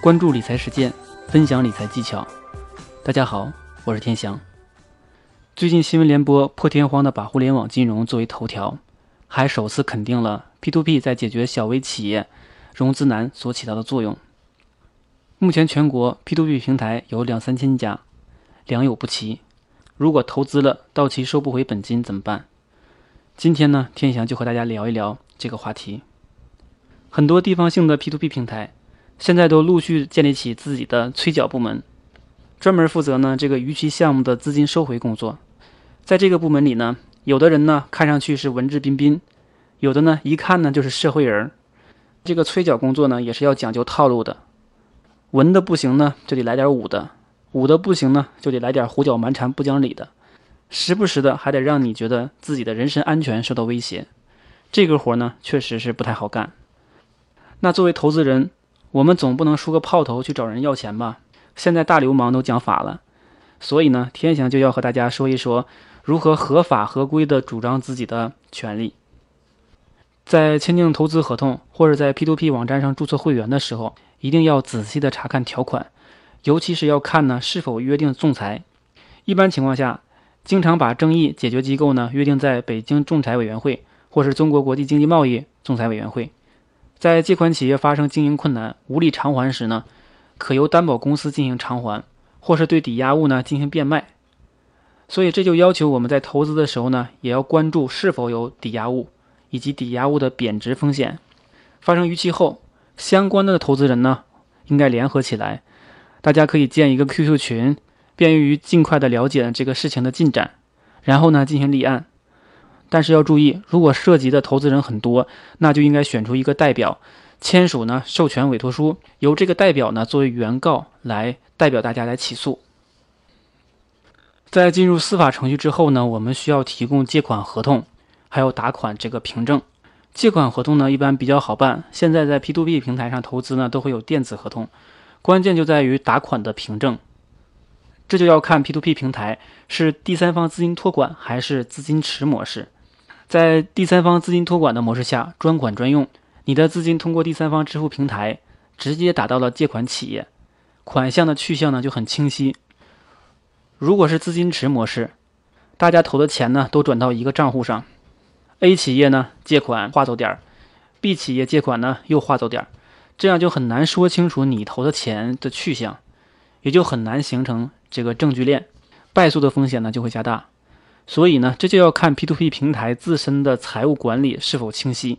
关注理财实践，分享理财技巧。大家好，我是天翔。最近新闻联播破天荒的把互联网金融作为头条，还首次肯定了 P2P 在解决小微企业融资难所起到的作用。目前全国 P2P 平台有两三千家，良莠不齐。如果投资了到期收不回本金怎么办？今天呢，天翔就和大家聊一聊这个话题。很多地方性的 P2P 平台现在都陆续建立起自己的催缴部门，专门负责呢这个逾期项目的资金收回工作。在这个部门里呢，有的人呢看上去是文质彬彬，有的呢一看呢就是社会人。这个催缴工作呢也是要讲究套路的，文的不行呢就得来点武的。武的不行呢，就得来点胡搅蛮缠、不讲理的，时不时的还得让你觉得自己的人身安全受到威胁。这个活呢，确实是不太好干。那作为投资人，我们总不能输个炮头去找人要钱吧？现在大流氓都讲法了，所以呢，天翔就要和大家说一说如何合法合规的主张自己的权利。在签订投资合同或者在 P2P 网站上注册会员的时候，一定要仔细的查看条款。尤其是要看呢是否约定仲裁。一般情况下，经常把争议解决机构呢约定在北京仲裁委员会或是中国国际经济贸易仲裁委员会。在借款企业发生经营困难、无力偿还时呢，可由担保公司进行偿还，或是对抵押物呢进行变卖。所以这就要求我们在投资的时候呢，也要关注是否有抵押物以及抵押物的贬值风险。发生逾期后，相关的投资人呢应该联合起来。大家可以建一个 QQ 群，便于尽快的了解这个事情的进展，然后呢进行立案。但是要注意，如果涉及的投资人很多，那就应该选出一个代表，签署呢授权委托书，由这个代表呢作为原告来代表大家来起诉。在进入司法程序之后呢，我们需要提供借款合同，还有打款这个凭证。借款合同呢一般比较好办，现在在 P2P 平台上投资呢都会有电子合同。关键就在于打款的凭证，这就要看 P2P 平台是第三方资金托管还是资金池模式。在第三方资金托管的模式下，专款专用，你的资金通过第三方支付平台直接打到了借款企业，款项的去向呢就很清晰。如果是资金池模式，大家投的钱呢都转到一个账户上，A 企业呢借款划走点儿，B 企业借款呢又划走点儿。这样就很难说清楚你投的钱的去向，也就很难形成这个证据链，败诉的风险呢就会加大。所以呢，这就要看 P2P 平台自身的财务管理是否清晰。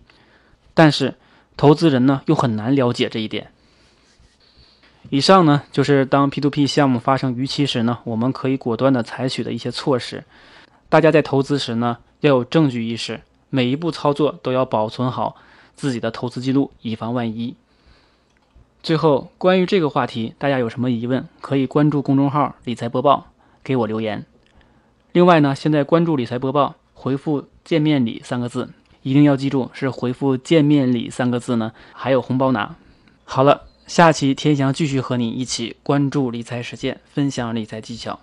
但是投资人呢又很难了解这一点。以上呢就是当 P2P 项目发生逾期时呢，我们可以果断的采取的一些措施。大家在投资时呢要有证据意识，每一步操作都要保存好自己的投资记录，以防万一。最后，关于这个话题，大家有什么疑问，可以关注公众号“理财播报”，给我留言。另外呢，现在关注“理财播报”，回复“见面礼”三个字，一定要记住是回复“见面礼”三个字呢，还有红包拿。好了，下期天翔继续和你一起关注理财实践，分享理财技巧。